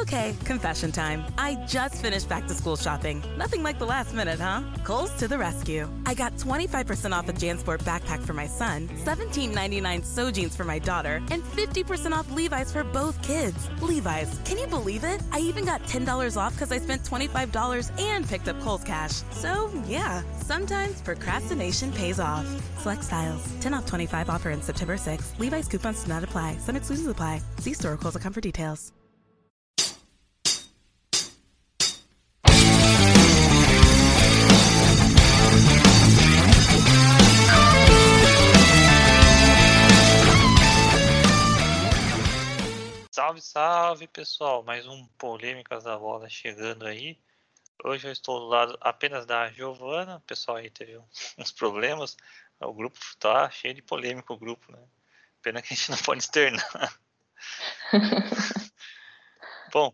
Okay, confession time. I just finished back to school shopping. Nothing like the last minute, huh? Kohl's to the rescue. I got 25% off a JanSport backpack for my son, $17.99 so jeans for my daughter, and 50% off Levi's for both kids. Levi's, can you believe it? I even got $10 off because I spent $25 and picked up Kohl's Cash. So, yeah, sometimes procrastination pays off. Select styles. 10 off 25 offer in September 6. Levi's coupons do not apply. Some exclusions apply. See store or Kohl's.com for details. Salve, salve pessoal! Mais um Polêmicas da Bola chegando aí. Hoje eu estou do lado apenas da Giovana. O pessoal aí teve uns problemas. O grupo tá cheio de polêmica, o grupo, né? Pena que a gente não pode externar. Bom,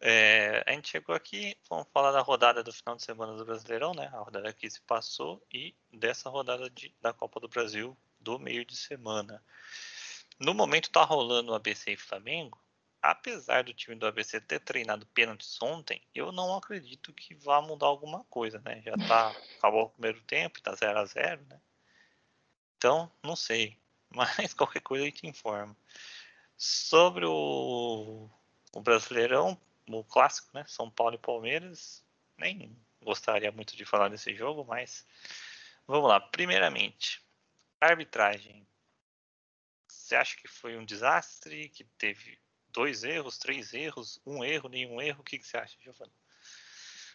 é, a gente chegou aqui, vamos falar da rodada do final de semana do Brasileirão, né? A rodada que se passou e dessa rodada de, da Copa do Brasil do meio de semana. No momento tá rolando o ABC e Flamengo. Apesar do time do ABC ter treinado pênaltis ontem, eu não acredito que vá mudar alguma coisa, né? Já tá acabou o primeiro tempo, tá 0 a 0, né? Então, não sei, mas qualquer coisa a gente informa. Sobre o, o Brasileirão, o clássico, né? São Paulo e Palmeiras, nem gostaria muito de falar desse jogo, mas vamos lá. Primeiramente, arbitragem. Você acha que foi um desastre? Que teve dois erros, três erros, um erro, nenhum erro? O que, que você acha, Giovana?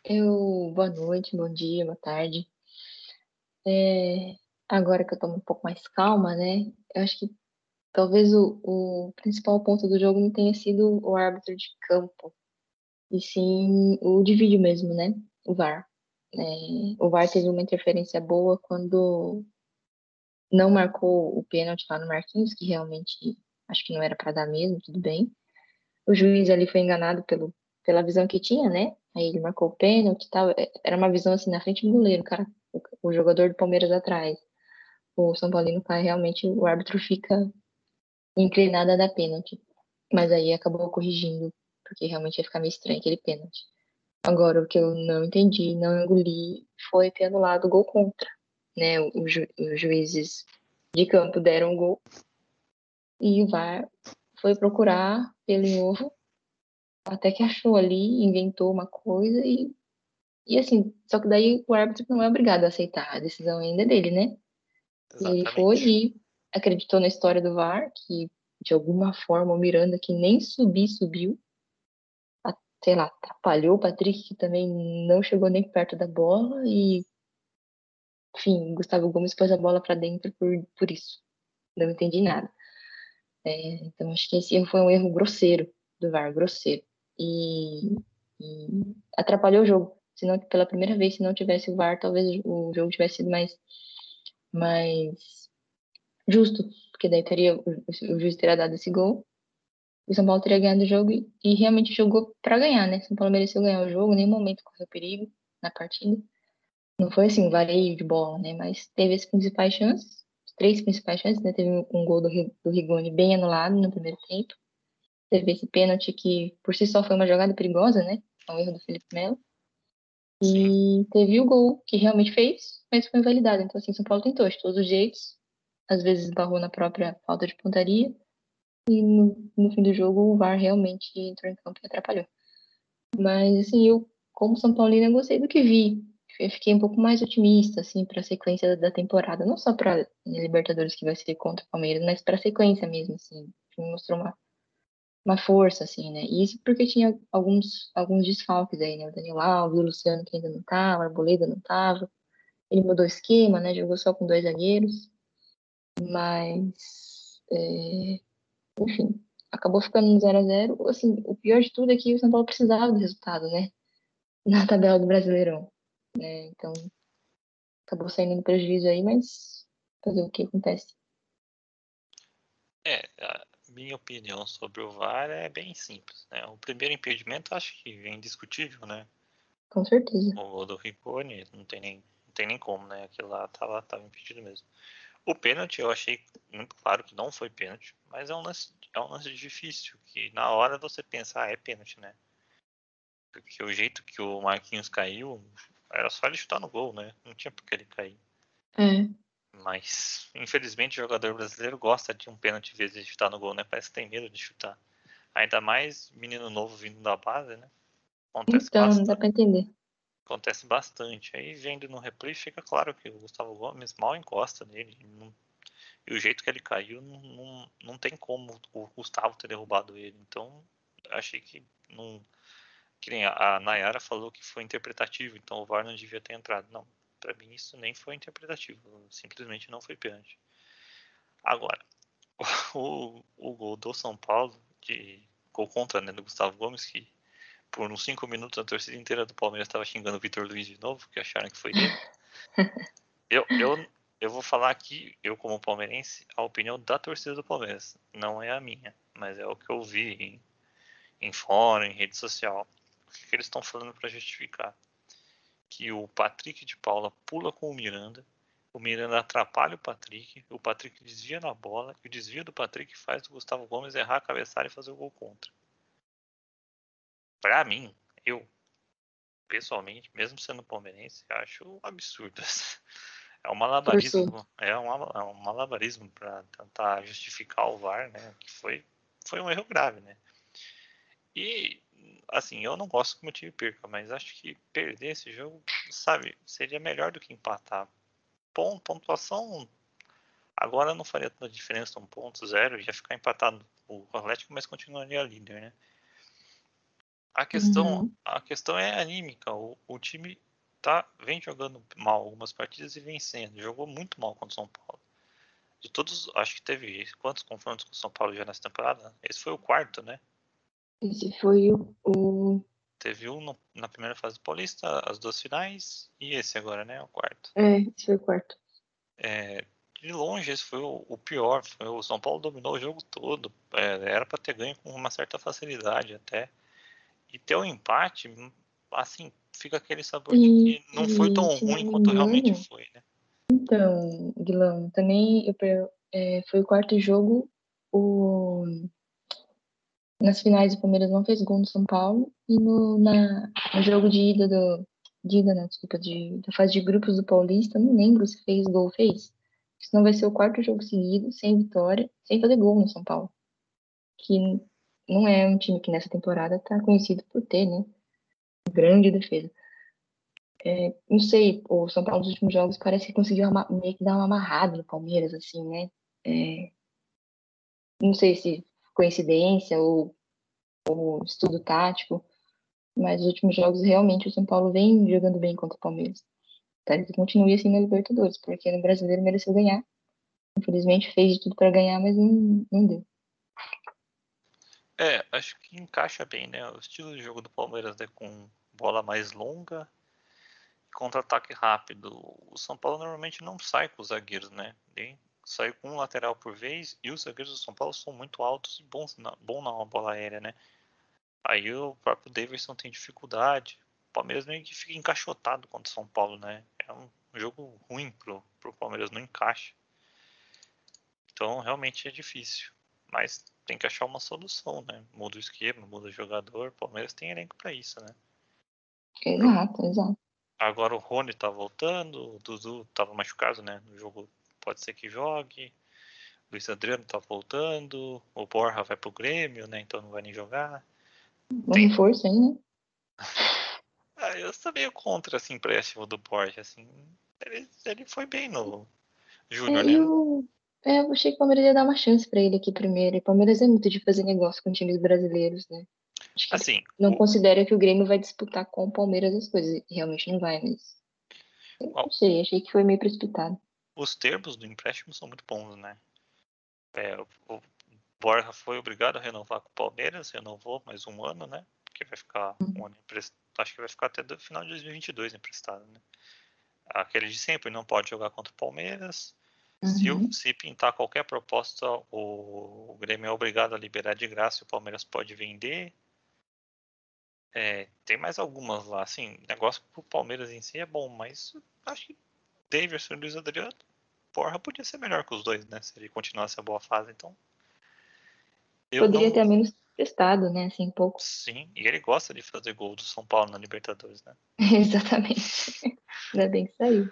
Eu, boa noite, bom dia, boa tarde. É, agora que eu tô um pouco mais calma, né? Eu acho que talvez o, o principal ponto do jogo não tenha sido o árbitro de campo, e sim o de vídeo mesmo, né? O VAR. É, o VAR teve uma interferência boa quando não marcou o pênalti lá no Marquinhos, que realmente acho que não era para dar mesmo, tudo bem. O juiz ali foi enganado pelo, pela visão que tinha, né? Aí ele marcou o pênalti e tal. Era uma visão assim na frente do goleiro, cara, o, o jogador do Palmeiras atrás. O São Paulino cai, realmente o árbitro fica inclinado a dar pênalti. Mas aí acabou corrigindo, porque realmente ia ficar meio estranho aquele pênalti. Agora, o que eu não entendi, não engoli, foi ter anulado o gol contra né, os, ju os juízes de campo deram um gol e o VAR foi procurar pelo novo até que achou ali, inventou uma coisa e, e assim, só que daí o árbitro não é obrigado a aceitar, a decisão ainda é dele, né? Exatamente. Ele foi e acreditou na história do VAR, que de alguma forma o Miranda, que nem subir, subiu, sei lá, atrapalhou o Patrick, que também não chegou nem perto da bola e enfim, Gustavo Gomes pôs a bola para dentro por, por isso. Não entendi nada. É, então, acho que esse erro foi um erro grosseiro do VAR, grosseiro. E, e atrapalhou o jogo. Senão, pela primeira vez, se não tivesse o VAR, talvez o jogo tivesse sido mais, mais justo. Porque daí teria, o, o juiz teria dado esse gol. O São Paulo teria ganhado o jogo e, e realmente jogou para ganhar, né? São Paulo mereceu ganhar o jogo, em nenhum momento correu perigo na partida não foi assim, um vareio de bola, né? Mas teve as principais chances, três principais chances, né? Teve um gol do, do Rigoni bem anulado no primeiro tempo. Teve esse pênalti que, por si só, foi uma jogada perigosa, né? Um erro do Felipe Melo. E teve o gol que realmente fez, mas foi invalidado. Então, assim, São Paulo tentou de todos os jeitos. Às vezes barrou na própria falta de pontaria. E no, no fim do jogo, o VAR realmente entrou em campo e atrapalhou. Mas, assim, eu, como São Paulino, gostei do que vi eu fiquei um pouco mais otimista, assim, para a sequência da temporada. Não só para Libertadores, que vai ser contra o Palmeiras, mas para a sequência mesmo, assim. Me mostrou uma, uma força, assim, né? E isso porque tinha alguns, alguns desfalques aí, né? O Daniel Alves, o Luciano, que ainda não tava, a Arboleda não tava. Ele mudou o esquema, né? Jogou só com dois zagueiros. Mas, é... enfim, acabou ficando no 0 a 0 Assim, o pior de tudo é que o São Paulo precisava do resultado, né? Na tabela do Brasileirão né? Então, acabou saindo no prejuízo aí, mas fazer o que acontece. É, a minha opinião sobre o VAR é bem simples, né? O primeiro impedimento acho que é indiscutível, né? Com certeza. O do Ricone não tem nem, não tem nem como, né? Aquilo lá tava, tava impedido mesmo. O pênalti eu achei muito claro que não foi pênalti, mas é um lance, é um lance difícil, que na hora você pensa, ah, é pênalti, né? Porque o jeito que o Marquinhos caiu, era só ele chutar no gol, né? Não tinha por que ele cair. É. Mas, infelizmente, o jogador brasileiro gosta de um pênalti vezes de chutar no gol, né? Parece que tem medo de chutar. Ainda mais menino novo vindo da base, né? Acontece então, bastante. não dá pra entender. Acontece bastante. Aí, vendo no replay, fica claro que o Gustavo Gomes mal encosta nele. Não... E o jeito que ele caiu, não, não, não tem como o Gustavo ter derrubado ele. Então, achei que não que nem a Nayara falou que foi interpretativo, então o VAR não devia ter entrado. Não, para mim isso nem foi interpretativo, simplesmente não foi pênalti. Agora, o, o gol do São Paulo, de gol contra né, do Gustavo Gomes, que por uns 5 minutos a torcida inteira do Palmeiras estava xingando o Vitor Luiz de novo, que acharam que foi dele. eu, eu, eu vou falar aqui, eu como palmeirense, a opinião da torcida do Palmeiras, não é a minha, mas é o que eu vi em, em fórum, em rede social. O que, que eles estão falando para justificar? Que o Patrick de Paula pula com o Miranda, o Miranda atrapalha o Patrick, o Patrick desvia na bola, e o desvio do Patrick faz o Gustavo Gomes errar a cabeçada e fazer o gol contra. Para mim, eu, pessoalmente, mesmo sendo palmeirense, acho absurdo. É um malabarismo, é um, é um malabarismo para tentar justificar o VAR, né? Que foi, foi um erro grave, né? E assim, eu não gosto que o meu time perca, mas acho que perder esse jogo, sabe, seria melhor do que empatar. Ponto, pontuação agora não faria tanta diferença, um ponto zero, ia ficar empatado o Atlético, mas continuaria líder, né? A questão, uhum. a questão é anímica. O, o time tá, vem jogando mal algumas partidas e vencendo. Jogou muito mal contra o São Paulo. De todos, acho que teve quantos confrontos com o São Paulo já nessa temporada? Esse foi o quarto, né? Esse foi o. o... Teve um no, na primeira fase do Paulista, as duas finais, e esse agora, né? O quarto. É, esse foi o quarto. É, de longe, esse foi o, o, pior. Foi, o São Paulo dominou o jogo todo. É, era para ter ganho com uma certa facilidade até. E ter o um empate, assim, fica aquele sabor e, de que não foi tão ruim quanto realmente foi, né? Então, Guilherme, também eu, é, foi o quarto jogo. O nas finais, o Palmeiras não fez gol no São Paulo. E no, na, no jogo de ida do. De ida, né? Desculpa, de, da fase de grupos do Paulista, não lembro se fez gol fez. Senão vai ser o quarto jogo seguido, sem vitória, sem fazer gol no São Paulo. Que não é um time que nessa temporada está conhecido por ter, né? Grande defesa. É, não sei, o São Paulo nos últimos jogos parece que conseguiu meio que dar uma amarrada no Palmeiras, assim, né? É, não sei se coincidência ou, ou estudo tático, mas os últimos jogos realmente o São Paulo vem jogando bem contra o Palmeiras. Espero que continue assim na Libertadores, porque no brasileiro mereceu ganhar. Infelizmente fez de tudo para ganhar, mas não, não deu. É, acho que encaixa bem, né? O estilo de jogo do Palmeiras é com bola mais longa contra-ataque rápido. O São Paulo normalmente não sai com os zagueiros, né? Nem sai com um lateral por vez e os zagueiros do São Paulo são muito altos e bons na, bom na bola aérea, né? Aí o próprio Davidson tem dificuldade. O Palmeiras meio que fica encaixotado contra o São Paulo, né? É um jogo ruim pro, pro Palmeiras, não encaixa. Então realmente é difícil. Mas tem que achar uma solução, né? Muda o esquema, muda o jogador. O Palmeiras tem elenco para isso, né? Exato, exato. Agora o Rony tá voltando, o Dudu tava machucado, né? No jogo pode ser que jogue. O Luiz Adriano tá voltando. O Borja vai pro Grêmio, né? Então não vai nem jogar. Um Tem... reforço aí, né? ah, eu sou meio contra esse empréstimo do Borja, assim. Ele, ele foi bem no Júnior, é, né? Eu, é, eu achei que o Palmeiras ia dar uma chance pra ele aqui primeiro. E o Palmeiras é muito de fazer negócio com times brasileiros, né? Acho que assim, não o... considera que o Grêmio vai disputar com o Palmeiras as coisas. Realmente não vai, mas. Eu não sei, achei que foi meio precipitado os termos do empréstimo são muito bons, né? É, o Borja foi obrigado a renovar com o Palmeiras, renovou mais um ano, né? Que vai ficar um ano emprestado, acho que vai ficar até o final de 2022 emprestado, né? Aquele de sempre, não pode jogar contra o Palmeiras. Uhum. Se, se, pintar qualquer proposta, o, o, Grêmio é obrigado a liberar de graça e o Palmeiras pode vender. É, tem mais algumas lá, assim, negócio pro Palmeiras em si é bom, mas acho que Davidson e Luiz Adriano, porra, podia ser melhor que os dois, né? Se ele continuasse a boa fase, então. Poderia não... ter menos prestado, né? Assim, um pouco. Sim, e ele gosta de fazer gol do São Paulo na Libertadores, né? Exatamente. Ainda bem que saiu.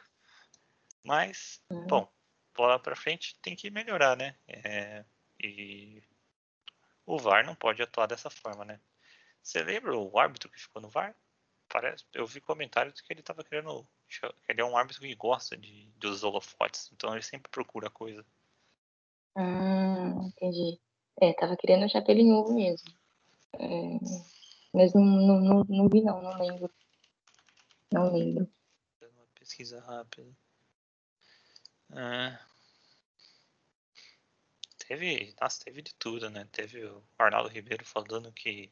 Mas, Hum. bom, bola pra frente tem que melhorar, né? É, e o VAR não pode atuar dessa forma, né? Você lembra o árbitro que ficou no VAR? Parece, eu vi comentários que ele tava querendo. Ele é um árbitro que gosta de, dos holofotes, então ele sempre procura coisa. Ah, entendi. É, tava querendo achar pelo em ovo mesmo. É, mas não, não, não, não vi não, não lembro. Não lembro. Uma pesquisa rápida. É. Teve, nossa, teve de tudo, né? Teve o Arnaldo Ribeiro falando que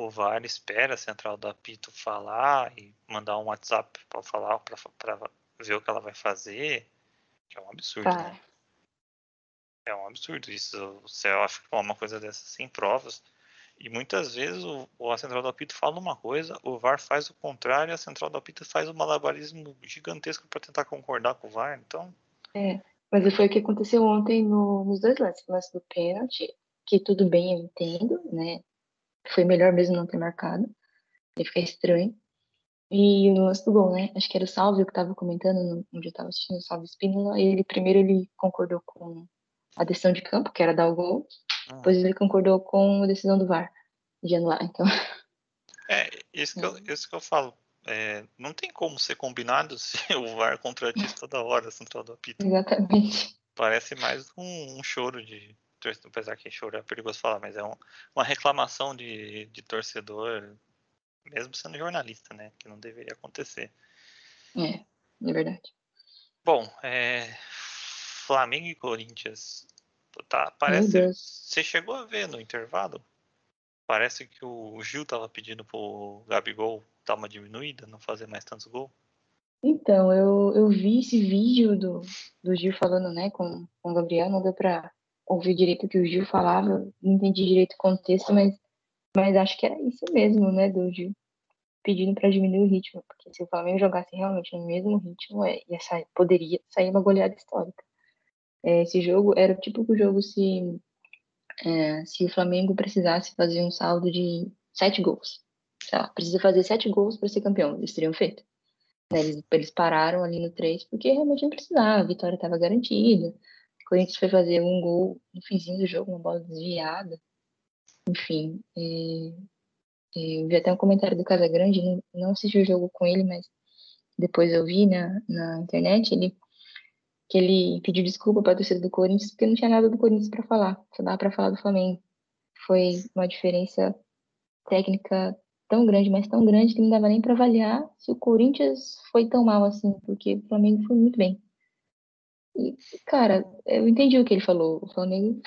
o VAR espera a central do apito falar e mandar um WhatsApp para falar, para ver o que ela vai fazer. Que é um absurdo, Tá. né? É um absurdo isso. Você acha que uma coisa dessa sem provas. E muitas vezes o, a central do apito fala uma coisa, o VAR faz o contrário, e a central do apito faz um malabarismo gigantesco para tentar concordar com o VAR. Então, É, mas foi o que aconteceu ontem no- nos dois lances. O lance do pênalti, que tudo bem, eu entendo, né? Foi melhor mesmo não ter marcado. Ia ficar estranho. E no lance do gol, né? Acho que era o Salvio que tava comentando, onde eu tava assistindo o Salvio Spínola. Ele, primeiro, ele concordou com a decisão de campo, que era dar o gol. Depois ele concordou com a decisão do VAR, de anular. Então, é isso que eu, isso que eu falo. É, não tem como ser combinado se o VAR contradiz toda hora a central do apito. exatamente. Parece mais um, um choro de torcedor, apesar que choro é perigoso falar, mas é um- uma reclamação de, de torcedor, mesmo sendo jornalista, né? Que não deveria acontecer. É, é verdade. Bom, é, Flamengo e Corinthians. Tá, parece. Você chegou a ver no intervalo? Parece que o Gil tava pedindo pro Gabigol dar uma diminuída, não fazer mais tantos gols. Então, eu, eu vi esse vídeo do, do Gil falando, né, com, com o Gabriel, não deu pra ouvir direito o que o Gil falava, não entendi direito o contexto, mas, mas acho que era isso mesmo, né, do Gil pedindo pra diminuir o ritmo, porque se o Flamengo jogasse realmente no mesmo ritmo, é, ia sair, poderia sair uma goleada histórica. É, esse jogo era o típico jogo se, é, se o Flamengo precisasse fazer um saldo de sete gols. Sei lá, precisa fazer sete gols para ser campeão, eles teriam feito. Né, Eles, eles pararam ali no 3 porque realmente não precisava, a vitória estava garantida. O Corinthians foi fazer um gol no finzinho do jogo, uma bola desviada. Enfim, eu vi até um comentário do Casagrande, não, não assisti o jogo com ele, mas depois eu vi na, na internet ele, que ele pediu desculpa para a torcida do Corinthians porque não tinha nada do Corinthians para falar, só dava para falar do Flamengo. Foi uma diferença técnica tão grande, mas tão grande que não dava nem para avaliar se o Corinthians foi tão mal assim, porque o Flamengo foi muito bem. E, cara, eu entendi o que ele falou. O Flamengo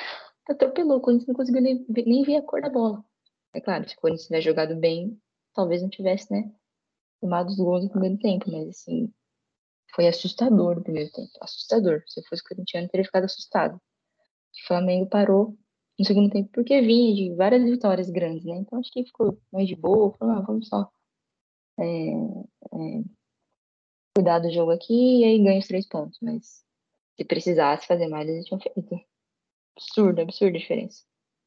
atropelou, o Corinthians não conseguiu nem, nem ver a cor da bola. É claro, se o Corinthians tivesse jogado bem, talvez não tivesse, né, tomado os gols no primeiro tempo, mas assim, foi assustador no primeiro tempo. Assustador. Se eu fosse corintiano, teria ficado assustado. O Flamengo parou no segundo tempo porque vinha de várias vitórias grandes, né? Então acho que ficou mais de boa, falou, ah, vamos só é, é, cuidar do jogo aqui e aí ganha os três pontos. Mas se precisasse fazer mais, eles tinham feito. Absurdo, absurda a diferença.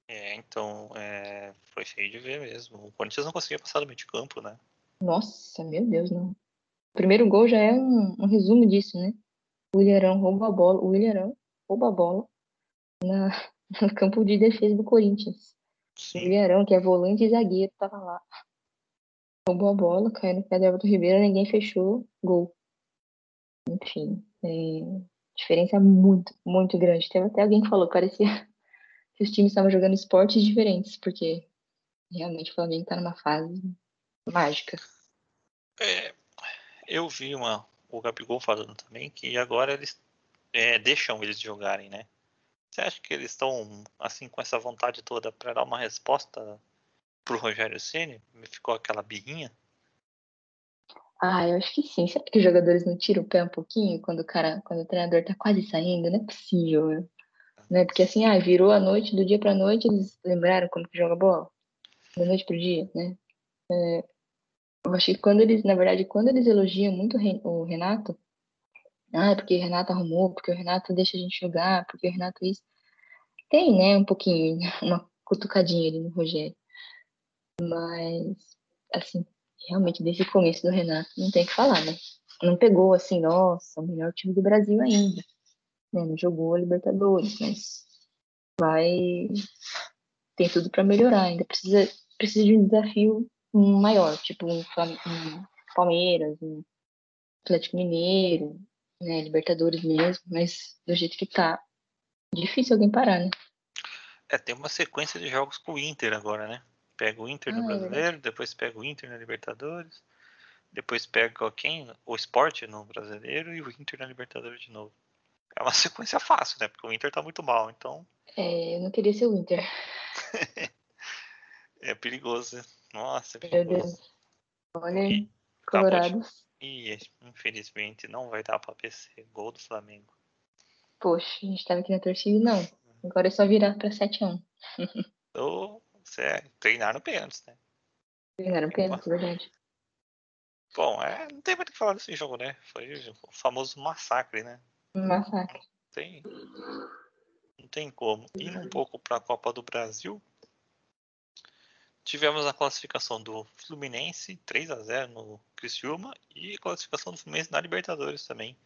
É, então, é, foi feio de ver mesmo. O Corinthians não conseguia passar do meio de campo, né? Nossa, meu Deus, não. O primeiro gol já é um, um resumo disso, né? O Ilharão rouba a bola, o Ilharão rouba a bola na, no campo de defesa do Corinthians. O Sim. Ilharão, que é volante e zagueiro, tava lá. Roubou a bola, caiu no pé do Everton Ribeiro, ninguém fechou, gol. Enfim, é, diferença muito, muito grande. Teve até alguém que falou, parecia que os times estavam jogando esportes diferentes, porque realmente o Flamengo tá numa fase mágica. É, eu vi uma, o Gabigol falando também que agora eles é, deixam eles jogarem, né? Você acha que eles estão assim com essa vontade toda para dar uma resposta pro Rogério Ceni? Me ficou aquela birrinha? Ah, eu acho que sim. Será que os jogadores não tiram o pé um pouquinho quando o cara, quando o treinador tá quase saindo? Não é possível, né? né? Porque assim, ah, virou a noite, do dia pra noite, eles lembraram como que joga bola? Da noite pro dia, né? É, eu acho que quando eles, na verdade, quando eles elogiam muito o Ren- o Renato, ah, é porque o Renato arrumou, porque o Renato deixa a gente jogar, porque o Renato isso. Tem, né, um pouquinho, uma cutucadinha ali no Rogério. Mas, assim, realmente, desse começo do Renato, não tem o que falar, né? Não pegou, assim, nossa, o melhor time do Brasil ainda. Né? Não jogou a Libertadores, mas vai. Tem tudo para melhorar. Ainda precisa, precisa de um desafio maior, tipo um, um Palmeiras, um Atlético Mineiro, né? Libertadores mesmo, mas do jeito que tá, difícil alguém parar, né? É, tem uma sequência de jogos com o Inter agora, né? Pega o Inter no Ah, é Brasileiro, depois pega o Inter na Libertadores, depois pega quem? O Sport no Brasileiro e o Inter na Libertadores de novo. É uma sequência fácil, né? Porque o Inter tá muito mal, então É, eu não queria ser o Inter. é perigoso. Nossa, é Meu perigoso. Deus. Olha E de- Colorados. E infelizmente não vai dar pra PC. Gol do Flamengo. Poxa, a gente tava aqui na torcida, não. Agora é só virar pra 7x1. Ou é, treinaram pênaltis, né? Ganharam pênalti, verdade. Bom, é, não tem muito o que falar desse jogo, né? Foi o famoso massacre, né? Um massacre. Tem, não tem como. Indo um pouco para a Copa do Brasil, tivemos a classificação do Fluminense 3 a 0 no Criciúma e a classificação do Fluminense na Libertadores também.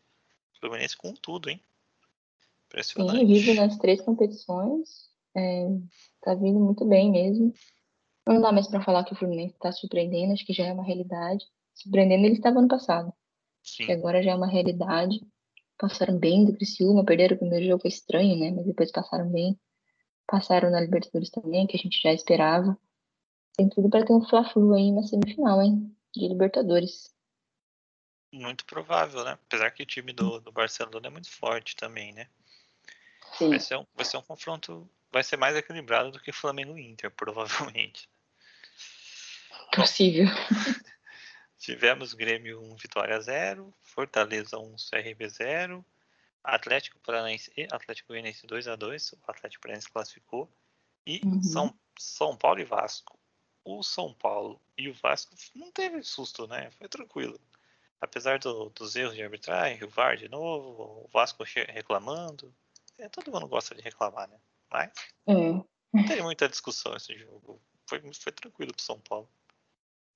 Fluminense com tudo, hein? Sim, Impressionante. vivo nas três competições. É, tá vindo muito bem mesmo. Não dá mais pra falar que o Fluminense tá surpreendendo, acho que já é uma realidade. Surpreendendo ele estava ano passado. Sim, que agora já é uma realidade. Passaram bem do Criciúma, perderam o primeiro jogo, foi estranho, né? Mas depois passaram bem. Passaram na Libertadores também, que a gente já esperava. Tem tudo para ter um Fla-Flu aí na semifinal, hein? De Libertadores. muito provável, né? Apesar que o time do, do Barcelona é muito forte também, né? Sim. Vai ser, um, vai ser um confronto, vai ser mais equilibrado do que Flamengo e Inter, provavelmente. Possível. Tivemos Grêmio 1, Vitória 0, Fortaleza 1, CRB 0, Atlético Paranaense e Atlético Goianiense 2 a 2 o Atlético Paranaense classificou, e Uhum. São, São Paulo e Vasco. O São Paulo e o Vasco não teve susto, né? Foi tranquilo. Apesar do- dos erros de arbitragem, o VAR de novo, o Vasco reclamando. É, todo mundo gosta de reclamar, né? Mas É. não teve muita discussão esse jogo. Foi, foi tranquilo pro São Paulo.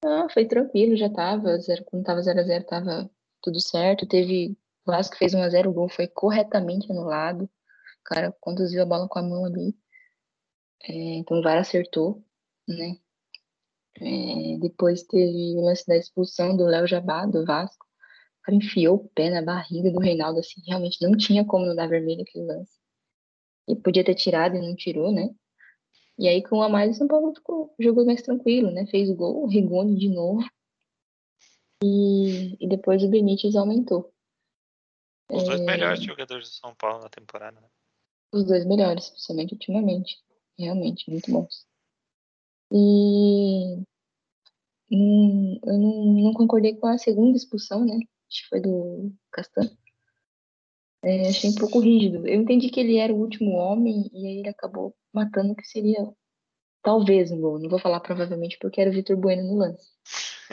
Ah, foi tranquilo, já tava. Zero, quando tava 0x0, tava tudo certo. Teve. O Vasco fez 1x0, o gol foi corretamente anulado. O cara conduziu a bola com a mão ali. É, então o VAR acertou, né? É, depois teve o lance da expulsão do Léo Jabá, do Vasco. O cara enfiou o pé na barriga do Reinaldo, assim, realmente não tinha como não dar vermelho aquele lance. E podia ter tirado e não tirou, né? E aí, com um a mais, o São Paulo ficou, jogou mais tranquilo, né? Fez o gol, o Rigoni de novo. E, e depois o Benítez aumentou. Os dois É, melhores jogadores do São Paulo na temporada, né? Os dois melhores, principalmente ultimamente. Realmente, muito bons. E hum, eu não, não concordei com a segunda expulsão, né? Acho que foi do Castan. É, achei um pouco rígido. Eu entendi que ele era o último homem e aí ele acabou matando o que seria talvez um gol. Não vou falar provavelmente porque era o Vitor Bueno no lance.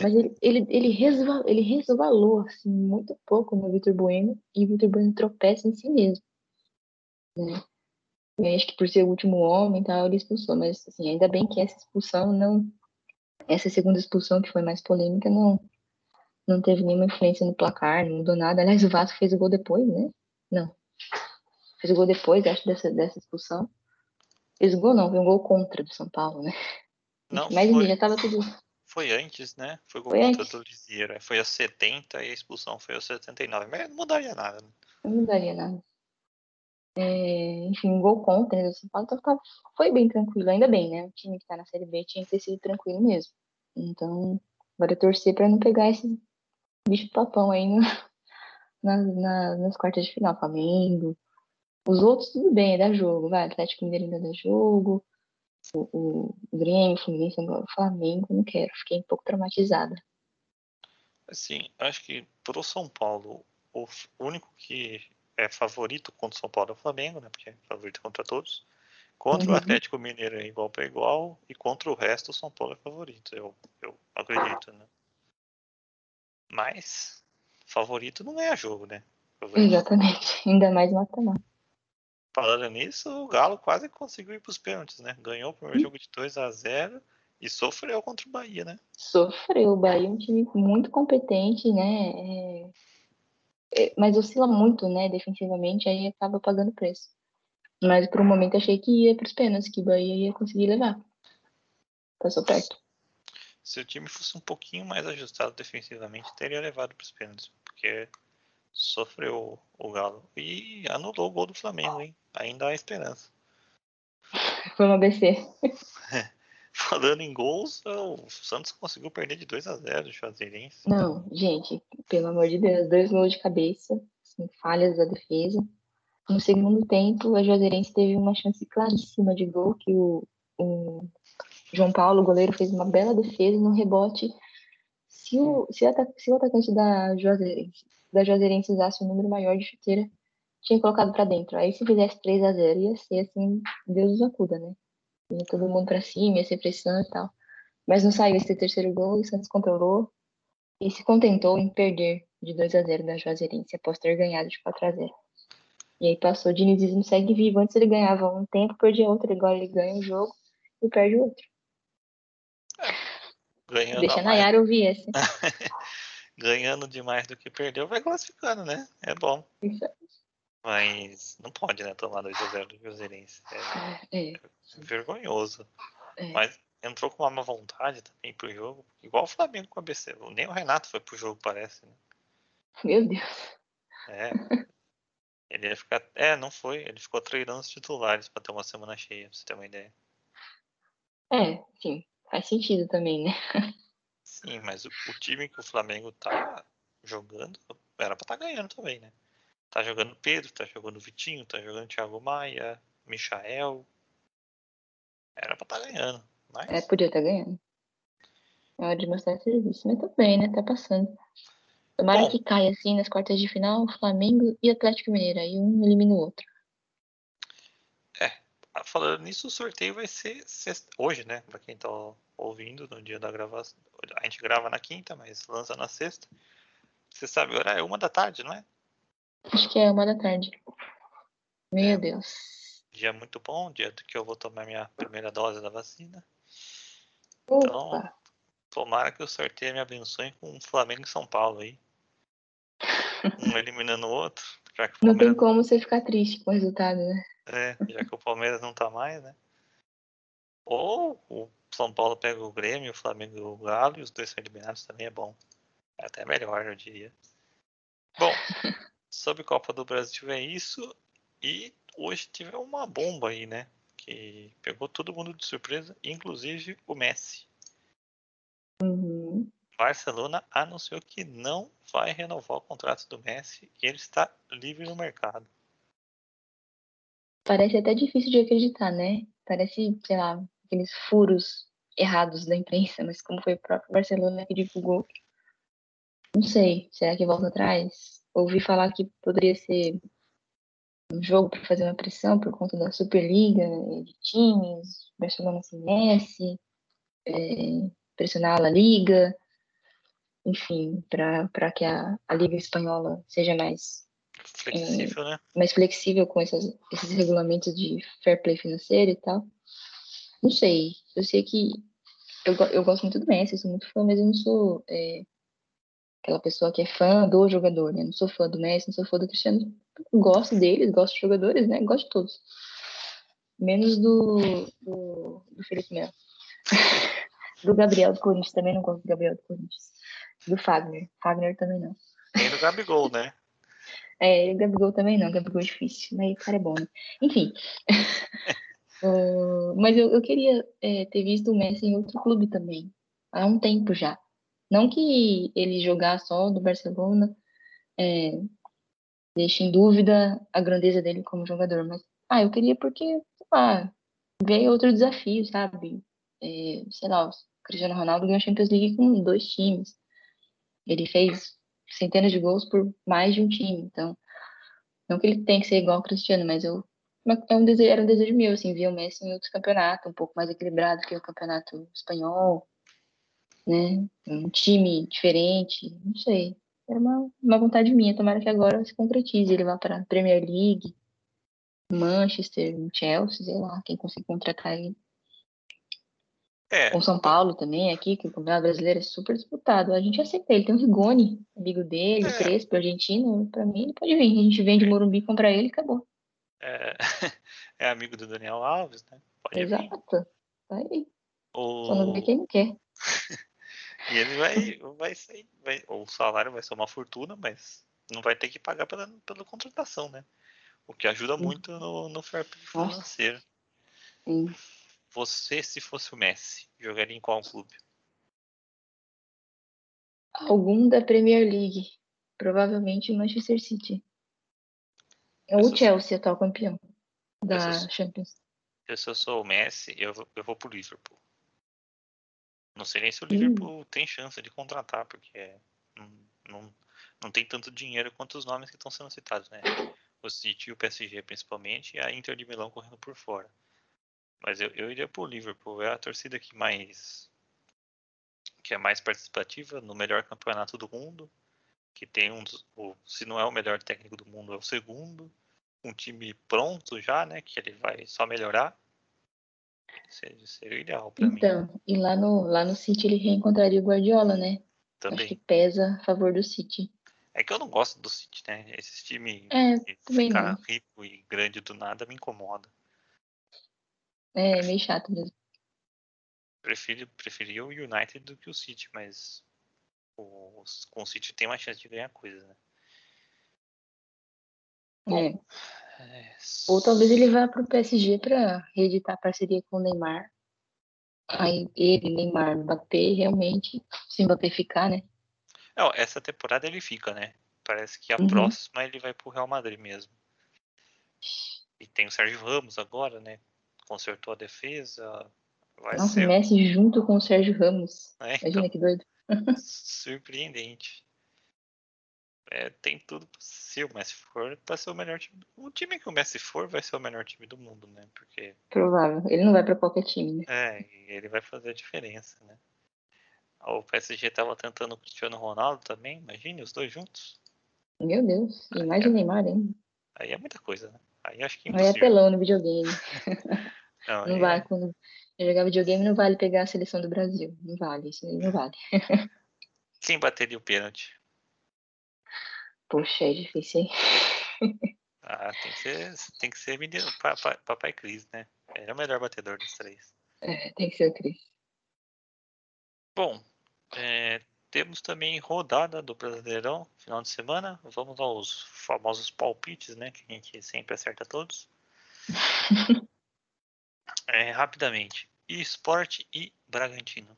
Mas ele, ele, ele, resva, ele resvalou assim, muito pouco no Vitor Bueno e o Vitor Bueno tropeça em si mesmo. Né? Acho que por ser o último homem tal, ele expulsou. Mas assim, ainda bem que essa expulsão não. Essa segunda expulsão, que foi mais polêmica, não, não teve nenhuma influência no placar, não mudou nada. Aliás, o Vasco fez o gol depois, né? Não. Fez o gol depois, acho, dessa, dessa expulsão. Fez o gol não, foi um gol contra do São Paulo, né? Não, Mas foi, já tava tudo. foi antes, né? Foi gol Foi contra antes. do Lisieiro. Foi a 70 e a expulsão foi aos 79. Mas não mudaria nada. né? Não mudaria nada. É, enfim, um gol contra né, do São Paulo, então tava- foi bem tranquilo, ainda bem, né? O time que tá na Série B tinha que ter sido tranquilo mesmo. Então, agora torcer pra não pegar esse bicho papão aí no- na- na- nas quartas de final, Flamengo. Os outros, tudo bem, é dar jogo, vai. Atlético Mineiro ainda dá jogo. O, o, o Grêmio, o Fluminense, o Flamengo, não quero. Fiquei um pouco traumatizada. Assim, acho que pro São Paulo, o único que é favorito contra o São Paulo é o Flamengo, né? Porque é favorito contra todos. Contra o Uhum. Atlético Mineiro é igual para igual. E contra o resto, o São Paulo é favorito. Eu, eu acredito, né? Mas, favorito não ganha jogo, né? Exatamente. Ainda mais mata-mata. Falando nisso, o Galo quase conseguiu ir para os pênaltis, né? Ganhou o primeiro jogo de 2 a 0 e sofreu contra o Bahia, né? Sofreu. O Bahia é um time muito competente, né? É... É, mas oscila muito, né? Defensivamente, aí acaba pagando preço. Mas por um momento achei que ia para os pênaltis, que o Bahia ia conseguir levar. Passou perto. Se o time fosse um pouquinho mais ajustado defensivamente, teria levado para os pênaltis. Porque sofreu o Galo. E anulou o gol do Flamengo, hein? Ainda há esperança. Foi um ABC. Falando em gols, o Santos conseguiu perder de 2 a 0 o Juazeirense. Não, gente, pelo amor de Deus, dois gols de cabeça, assim, falhas da defesa. No segundo tempo, a Juazeirense teve uma chance claríssima de gol, que o, o João Paulo, o goleiro, fez uma bela defesa no rebote. Se o, se se o atacante da Juazeirense da Juazeirense usasse um número maior de chuteira, tinha colocado para dentro. Aí se fizesse 3 a 0 ia ser assim, Deus nos acuda, né? Ia todo mundo para cima, ia ser pressão e tal. Mas não saiu esse terceiro gol o Santos controlou e se contentou em perder de 2 a 0 da Juazeirense após ter ganhado de 4 a 0. E aí passou, o dinizismo segue vivo. Antes ele ganhava um tempo, perdia outro, agora ele ganha um jogo e perde o outro. Ganhando Deixa a. Nayara ouvir esse. Ganhando demais do que perdeu, vai classificando, né? É bom. Isso Mas não pode, né? Tomar 2x0 do Juazeirense. É é, vergonhoso. é. Mas entrou com uma má vontade também pro jogo. Igual o Flamengo com a BC. Nem o Renato foi pro jogo, parece. Né? Meu Deus. É. Ele ia ficar. É, não foi. Ele ficou treinando os titulares pra ter uma semana cheia, pra você ter uma ideia. É, sim, faz sentido também, né? Sim, mas o, o time que o Flamengo tá jogando era pra estar tá ganhando também, né? Tá jogando Pedro, tá jogando Vitinho, tá jogando Thiago Maia, Michael. Era pra estar tá ganhando. Mas É, podia estar ganhando. É hora de mostrar serviço, mas tudo bem, né? Tá passando. Tomara Bom. que caia assim nas quartas de final, Flamengo e Atlético Mineiro. Aí um elimina o outro. Ah, falando nisso, o sorteio vai ser sexta- hoje, né? Pra quem tá ouvindo no dia da gravação. A gente grava na quinta, mas lança na sexta. Você sabe, o horário é uma da tarde, não é? Acho que é uma da tarde. Meu É. Deus. Dia muito bom, dia que eu vou tomar minha primeira dose da vacina. Opa, Então, tomara que o sorteio me abençoe com o Flamengo e São Paulo aí. Um eliminando o outro. Já que não tem como você ficar triste com o resultado, né? é, já que o Palmeiras não tá mais, né? Ou o São Paulo pega o Grêmio, o Flamengo e o Galo, e os dois são eliminados também é bom. É até melhor, eu diria. Bom, sobre Copa do Brasil é isso. E hoje tive uma bomba aí, né? Que pegou todo mundo de surpresa, inclusive o Messi. Uhum. Barcelona anunciou que não vai renovar o contrato do Messi e ele está livre no mercado. Parece até difícil de acreditar, né? Parece, sei lá, aqueles furos errados da imprensa, mas como foi o próprio Barcelona que divulgou, não sei, será que volta atrás? Ouvi falar que poderia ser um jogo para fazer uma pressão por conta da Superliga de times, Barcelona sem Messi, é, pressionar a La Liga, enfim, para que a, a Liga Espanhola seja mais Flexível, né? mais flexível com essas, esses regulamentos de fair play financeiro e tal. Não sei. Eu sei que eu, eu gosto muito do Messi, sou muito fã, mas eu não sou é, aquela pessoa que é fã do jogador, né? Não sou fã do Messi, não sou fã do Cristiano. Gosto deles, gosto de jogadores, né? Gosto de todos. Menos do, do, do Felipe Melo. do Gabriel do Corinthians, também não gosto do Gabriel do Corinthians. Do Fagner. Fagner também não. Nem do Gabigol, né? É, Gabigol também não, Gabigol é difícil, mas o cara é bom, né? Enfim. Ah, mas eu, eu queria é, ter visto o Messi em outro clube também, há um tempo já. Não que ele jogar só do Barcelona é, deixe em dúvida a grandeza dele como jogador, mas ah, eu queria porque, sei lá, ver outro desafio, sabe? É, sei lá, o Cristiano Ronaldo ganhou a Champions League com dois times. Ele fez centenas de gols por mais de um time. Então, não que ele tem que ser igual ao Cristiano, mas eu é um desejo, era um desejo meu, assim, ver o Messi em outros campeonatos, um pouco mais equilibrado que o campeonato espanhol, né? Um time diferente, não sei. Era uma, uma vontade minha, tomara que agora se concretize, ele vá para a Premier League, Manchester, Chelsea, sei lá, quem conseguir contratar ele. É, Com São Paulo também, aqui, que o Campeonato Brasileiro é super disputado. A gente aceita ele. Tem o Rigoni, amigo dele, É. o Crespo, argentino. Pra mim, ele pode vir. A gente vende Morumbi, compra ele e acabou. é, é amigo do Daniel Alves, né? Pode vir. Exato. Tá aí. O... Só não vê quem não quer. E ele vai, vai sair. Vai, o salário vai ser uma fortuna, mas não vai ter que pagar pela, pela contratação, né? O que ajuda muito no, no fair play financeiro. Sim. Você, se fosse o Messi, jogaria em qual clube? Algum da Premier League. Provavelmente o Manchester City. Ou Essa- o Chelsea, atual campeão da Champions. Eu, se eu sou o Messi, eu vou, eu vou pro Liverpool. Não sei nem se o Hum. Liverpool tem chance de contratar, porque não, não, não tem tanto dinheiro quanto os nomes que estão sendo citados, né? O City e o PSG principalmente, e a Inter de Milão correndo por fora. Mas eu, eu iria pro Liverpool, é a torcida que mais que é mais participativa no melhor campeonato do mundo, que tem um dos, o, se não é o melhor técnico do mundo, é o segundo, um time pronto já, né, que ele vai só melhorar. Seria, seria o ideal pra mim Então, e lá no, lá no City ele reencontraria o Guardiola, né? Acho que também. pesa a favor do City. É que eu não gosto do City, né? Esses times É, também ficar rico e grande do nada me incomoda. É meio chato mesmo. Prefiro, preferia o United do que o City, mas o, com o City tem mais chance de ganhar coisas, né? É. É, Ou talvez ele vá pro PSG pra reeditar a parceria com o Neymar. Aí ele, Neymar, Mbappé, realmente, se Mbappé ficar, né? Não, essa temporada ele fica, né? Parece que a Uhum. próxima ele vai pro Real Madrid mesmo. E tem o Sérgio Ramos agora, né? Consertou a defesa. Vai Nossa, ser Messi junto com o Sérgio Ramos. né? Imagina Então, que doido. surpreendente. É, tem tudo ser o Messi for pra ser o melhor time. O time que o Messi for vai ser o melhor time do mundo, né? Porque Provável. Ele não vai pra qualquer time, né? é, ele vai fazer a diferença, né? O PSG tava tentando o Cristiano Ronaldo também, imagine os dois juntos. Meu Deus. E mais o Neymar ainda. Aí é muita coisa, né? Aí acho que é Aí é impossível. apelão no videogame. Não, Não aí vale. é- Quando eu jogar videogame, não vale pegar a seleção do Brasil. Não vale. Isso aí não vale. Quem bateria o pênalti? Poxa, é difícil, hein? Ah, tem que ser, tem que ser menino, papai, papai Cris, né? Ele é o melhor batedor dos três. É, tem que ser o Cris. Bom, é, temos também rodada do Brasileirão, final de semana. Vamos aos famosos palpites, né? Que a gente sempre acerta todos. É, rapidamente. Esporte e Bragantino.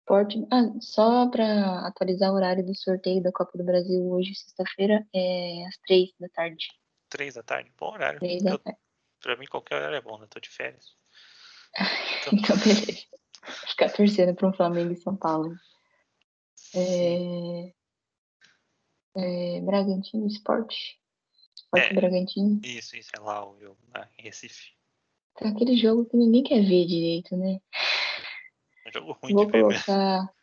Esporte. Ah, só para atualizar o horário do sorteio da Copa do Brasil hoje, sexta-feira, é às três da tarde. Três da tarde, bom horário. Três da tarde. pra mim, qualquer horário é bom, né? Tô de férias. Então, beleza. Ficar torcendo para um Flamengo e São Paulo. É... É... Bragantino Esporte. Esporte É. Bragantino. Isso, isso é lá o jogo, lá em Recife. Tem aquele jogo que ninguém quer ver direito, né? É um jogo ruim Vou de ver mesmo. colocar.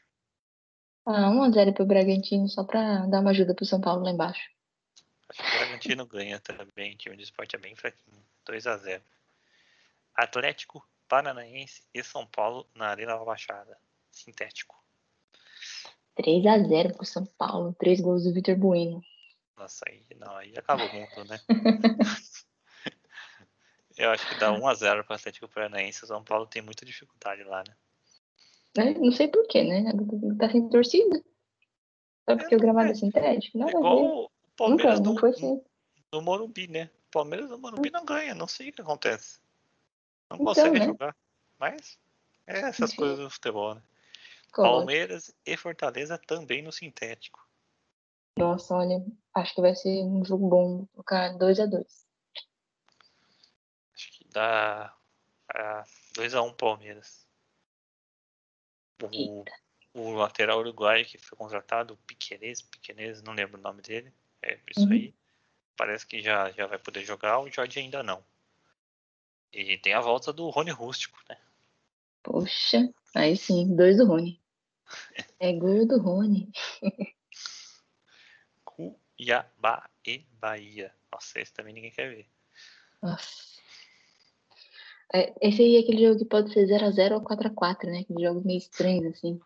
Ah, 1x0 pro Bragantino, só pra dar uma ajuda pro São Paulo lá embaixo. Acho que o Bragantino ganha também. O time de esporte é bem fraquinho. 2x0. Atlético, Paranaense e São Paulo na Arena da Baixada. Sintético. 3x0 pro São Paulo. Três gols do Vitor Bueno. Nossa, aí, não, aí acaba o mundo, né? Eu acho que dá 1x0 para o Atlético Paranaense. O São Paulo tem muita dificuldade lá, né? Né? Não sei porquê, né? Tá sem torcida. Só porque o gramado é sintético? É Nada a ver. igual o Nunca, Palmeiras não foi assim. no Morumbi, né? O Palmeiras no Morumbi não ganha, não sei o que acontece. Não Então, consegue né? jogar. Mas é essas Enfim. coisas do futebol, né? Coloca. Palmeiras e Fortaleza também no sintético. Nossa, olha, acho que vai ser um jogo bom. Vou colocar 2x2. Acho que dá 2x1 Palmeiras. O, o lateral uruguaio que foi contratado, o Piqueires, Piqueires, não lembro o nome dele. É isso Uhum. aí. Parece que já, já vai poder jogar, o Jorge ainda não. E tem a volta do Rony Rústico, né? Poxa, aí sim, dois do Rony. É gol do Rony. Cuiabá e Bahia. Nossa, esse também ninguém quer ver. Nossa. É, esse aí é aquele jogo que pode ser 0x0 ou 4x4, né? Aqueles jogos meio estranhos, assim.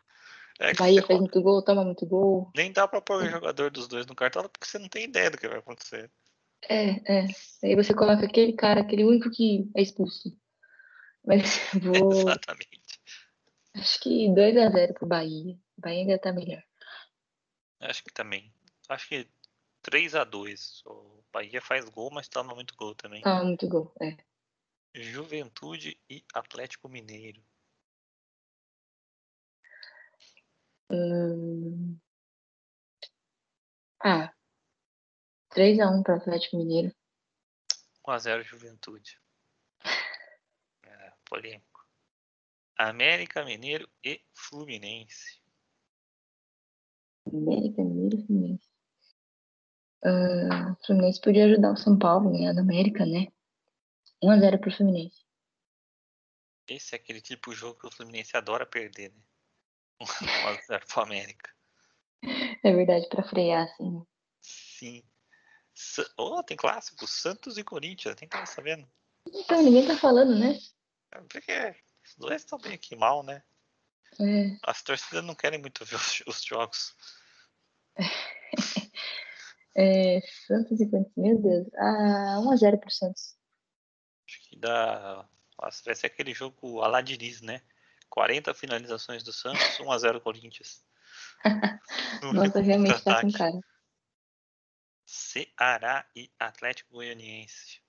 É que Bahia faz muito gol, toma muito gol. Nem dá pra pôr o jogador dos dois no cartola porque você não tem ideia do que vai acontecer. É, é. Aí você coloca aquele cara, aquele único que é expulso. Mas vou. Exatamente. Acho que 2x0 pro Bahia. O Bahia ainda tá melhor. Acho que também. Acho que 3x2. O Bahia faz gol, mas toma muito gol também. Toma muito gol. É. Juventude e Atlético Mineiro. Hum... Ah. 3x1 pro Atlético Mineiro. 1x0 Juventude. É, polêmico. América Mineiro e Fluminense. América Mineiro e Fluminense. O Fluminense podia ajudar o São Paulo a ganhar da América, né? 1x0 pro Fluminense. Esse é aquele tipo de jogo que o Fluminense adora perder, né? 1x0 pro América. É verdade, pra frear, assim. né? Sim. Oh, tem clássico. Santos e Corinthians. Nem tava sabendo. Então, ninguém tá falando, né? É, Porque os dois estão bem aqui mal, né? É, As torcidas não querem muito ver os, os jogos. é, Santos e Corinthians, meu Deus. Ah, 1x0 pro Santos. Acho que dá. Nossa, vai ser aquele jogo Aladiniz, né? 40 finalizações do Santos, 1x0 Corinthians. No Nossa, realmente tá com cara. Ceará e Atlético Goianiense.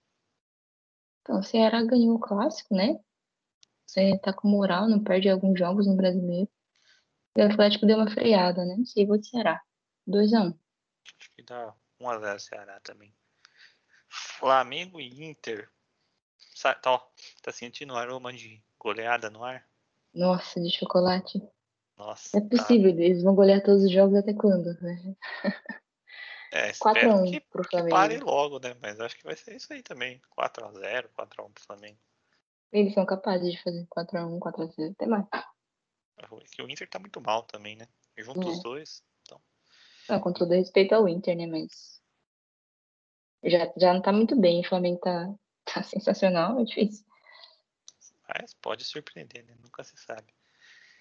Então, o Ceará ganhou o clássico, né? Você tá com moral, não perde alguns jogos no brasileiro. E o Atlético deu uma freada, né? Não sei, vou de Ceará. 2x1. Acho que dá 1x0 Ceará também. Flamengo e Inter. Sa- Tá, tá sentindo o aroma de goleada no ar? Nossa, de chocolate. Nossa. É tá. possível, eles vão golear todos os jogos até quando? Né? É, 4 a espero 1 que, pro que Flamengo. pare logo, né? Mas acho que vai ser isso aí também. 4x0, 4x1 pro Flamengo. Eles são capazes de fazer 4x1, 4x0, até mais. É que o Inter tá muito mal também, né? Junto É. os dois. Então, Não, com todo respeito ao Inter, né? Mas. Já, já não tá muito bem. O Flamengo tá, tá sensacional, é difícil. mas pode surpreender, né? Nunca se sabe.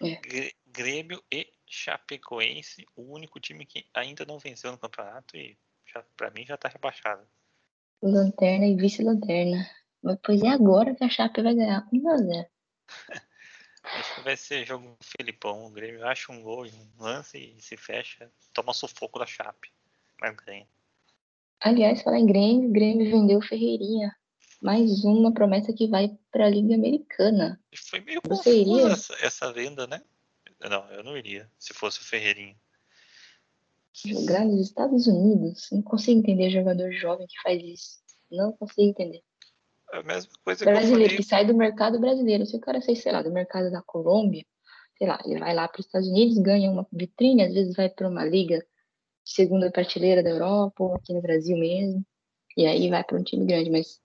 É. Grê- Grêmio e Chapecoense, o único time que ainda não venceu no campeonato e pra mim já tá rebaixado. Lanterna e vice-lanterna. Mas pois é agora que a Chape vai ganhar 1x0. Acho que vai ser jogo Felipão. O Grêmio acha um gol um lance e se fecha, toma sufoco da Chape. Mas ganha. Aliás, falar em Grêmio, o Grêmio vendeu Ferreirinha. Mais uma promessa que vai pra Liga Americana. Foi meio Você iria? essa, essa venda, né? Não, eu não iria, se fosse o Ferreirinha. Jogar nos Estados Unidos. Não consigo entender jogador jovem que faz isso. Não consigo entender. É a mesma coisa que eu Brasileiro falei. que sai do mercado brasileiro. Se o cara sai, sei lá, do mercado da Colômbia, sei lá, ele vai lá para os Estados Unidos, ganha uma vitrine, às vezes vai para uma liga segunda prateleira da Europa, ou aqui no Brasil mesmo, e aí vai para um time grande. Mas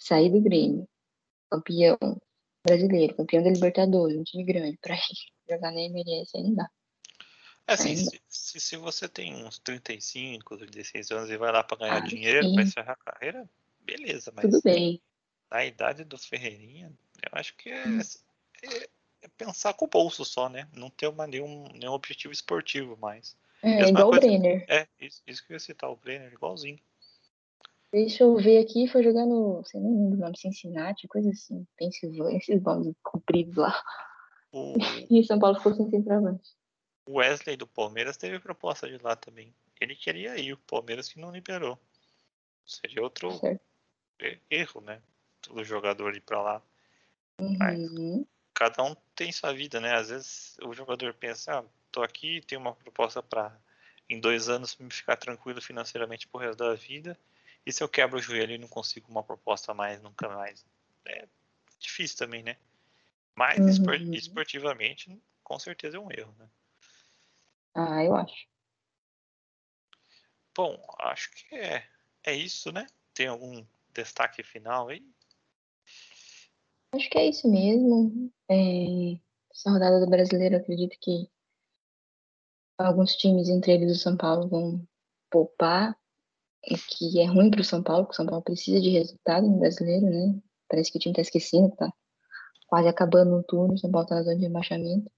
sair do Grêmio, campeão brasileiro, campeão da Libertadores, um time grande, para jogar na MLS aí não dá. É assim, se, se, se você tem uns 35, 36 anos e vai lá pra ganhar Ah, dinheiro, pra encerrar a carreira, beleza, mas Tudo bem. na idade do Ferreirinha, eu acho que é, Hum. é- é pensar com o bolso só, né? Não ter uma, nenhum, nenhum objetivo esportivo mais. É Mesma igual o coisa- Brenner. É, isso, isso que eu ia citar, o Brenner, igualzinho. Deixa eu ver aqui, foi jogar no, sei nem lembro o nome, Cincinnati, coisa assim, Pensilvânia, esses nomes compridos lá. O E São Paulo ficou sem centroavante. o Wesley do Palmeiras teve proposta de lá também. Ele queria ir, o Palmeiras que não liberou. Seria outro Certo. erro, né? Do jogador ir pra lá. Mas- Uhum. cada um tem sua vida, né? Às vezes o jogador pensa, ah, tô aqui, tenho uma proposta para em dois anos me ficar tranquilo financeiramente pro resto da vida. E se eu quebro o joelho e não consigo uma proposta mais, nunca mais? É difícil também, né? Mas Uhum. espor- esportivamente, com certeza é um erro, né? Ah, eu acho. Bom, acho que é, é isso, né? Tem algum destaque final aí? Acho que é isso mesmo. É, essa rodada do brasileiro, acredito que alguns times, entre eles o São Paulo, vão poupar e que é ruim para o São Paulo, porque o São Paulo precisa de resultado no brasileiro, né? Parece que o time está esquecendo, tá quase acabando no turno, o São Paulo tá na zona de rebaixamento.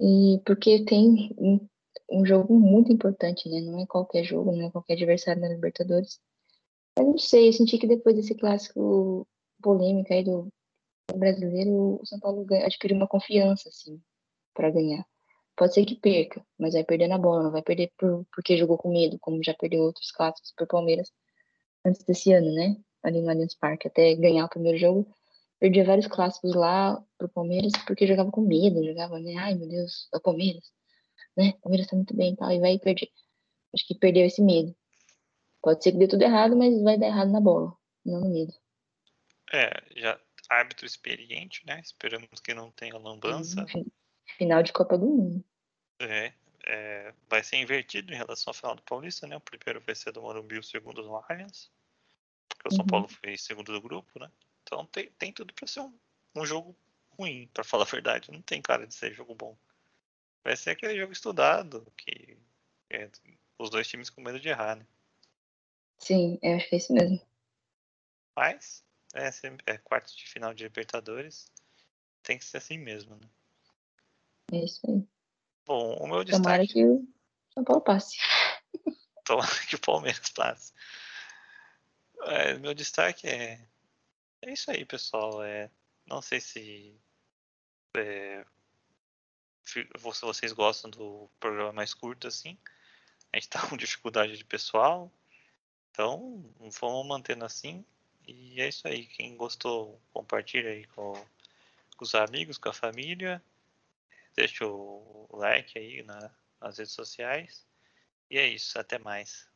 E porque tem um, um, jogo muito importante, né? Não é qualquer jogo, não é qualquer adversário na Libertadores. Eu não sei, eu senti que depois desse clássico polêmico aí do brasileiro, o São Paulo adquiriu uma confiança, assim, para ganhar. Pode ser que perca, mas vai perder na bola, vai perder por, porque jogou com medo, como já perdeu outros clássicos por Palmeiras antes desse ano, né? Ali no Allianz Parque, até ganhar o primeiro jogo, perdia vários clássicos lá pro Palmeiras porque jogava com medo, jogava, né? Ai, meu Deus, é o Palmeiras, né? O Palmeiras tá muito bem e tal, e vai perder. Acho que perdeu esse medo. Pode ser que dê tudo errado, mas vai dar errado na bola, não no medo. É, já árbitro experiente, né? Esperamos que não tenha lambança. Final de Copa do Mundo. É, é, vai ser invertido em relação ao final do Paulista, né? O primeiro vai ser do Morumbi, o segundo do Allianz. Porque o São uhum. Paulo foi segundo do grupo, né? Então tem, tem tudo para ser um, um jogo ruim, para falar a verdade. Não tem cara de ser jogo bom. Vai ser aquele jogo estudado, que é, os dois times com medo de errar, né? Sim, eu acho que é isso mesmo. Mas é, é quartos de final de Libertadores. Tem que ser assim mesmo, né? É isso aí. Bom, o meu destaque. Tomara que o São Paulo passe. Tomara que o Palmeiras passe. É, meu destaque é. É isso aí, pessoal. É, não sei se. É, se vocês gostam do programa mais curto assim. A gente tá com dificuldade de pessoal. Então, vamos mantendo assim. E é isso aí. Quem gostou, compartilha aí com, com os amigos, com a família. Deixa o like aí na, nas redes sociais. E é isso. Até mais.